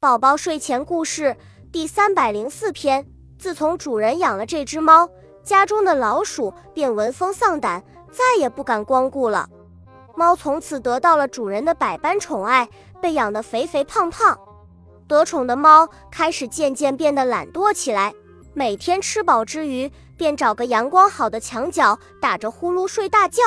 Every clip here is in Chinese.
宝宝睡前故事第三百零四篇。自从主人养了这只猫，家中的老鼠便闻风丧胆，再也不敢光顾了。猫从此得到了主人的百般宠爱，被养得肥肥胖胖。得宠的猫开始渐渐变得懒惰起来，每天吃饱之余，便找个阳光好的墙角，打着呼噜睡大觉。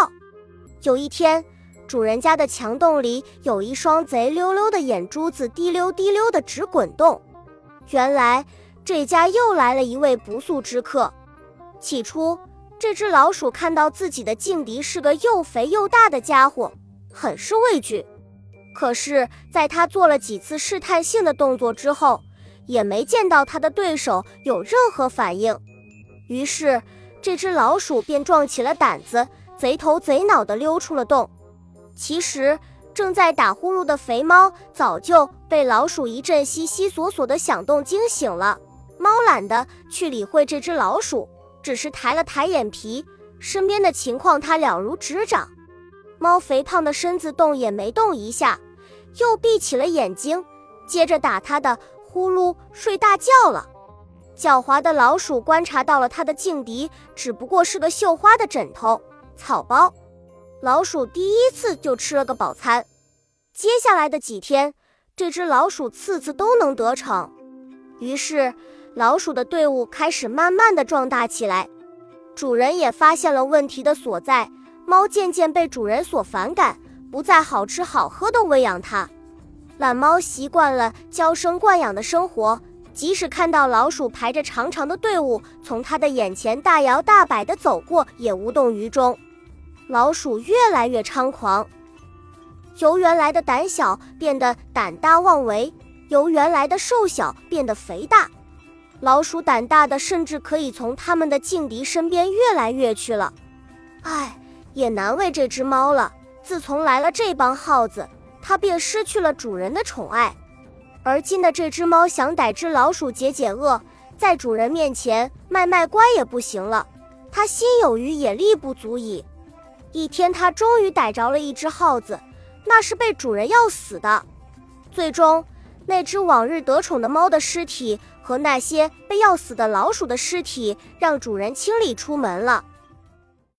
有一天，主人家的墙洞里有一双贼溜溜的眼珠子，滴溜滴溜的直滚动。原来这家又来了一位不速之客。起初，这只老鼠看到自己的劲敌是个又肥又大的家伙，很是畏惧。可是，在他做了几次试探性的动作之后，也没见到他的对手有任何反应。于是，这只老鼠便壮起了胆子，贼头贼脑地溜出了洞。其实，正在打呼噜的肥猫早就被老鼠一阵悉悉索索的响动惊醒了。猫懒得去理会这只老鼠，只是抬了抬眼皮，身边的情况它了如指掌。猫肥胖的身子动也没动一下，又闭起了眼睛，接着打它的呼噜睡大觉了。狡猾的老鼠观察到了它的劲敌只不过是个绣花的枕头、草包。老鼠第一次就吃了个饱餐，接下来的几天，这只老鼠次次都能得逞，于是老鼠的队伍开始慢慢的壮大起来。主人也发现了问题的所在，猫渐渐被主人所反感，不再好吃好喝的喂养它。懒猫习惯了娇生惯养的生活，即使看到老鼠排着长长的队伍从它的眼前大摇大摆地走过，也无动于衷。老鼠越来越猖狂，由原来的胆小变得胆大妄为，由原来的瘦小变得肥大。老鼠胆大的甚至可以从他们的劲敌身边越来越去了。唉，也难为这只猫了。自从来了这帮耗子，它便失去了主人的宠爱。而今的这只猫想逮只老鼠解解饿，在主人面前卖卖乖也不行了。它心有余也力不足矣。一天，他终于逮着了一只耗子，那是被主人要死的。最终，那只往日得宠的猫的尸体和那些被要死的老鼠的尸体，让主人清理出门了。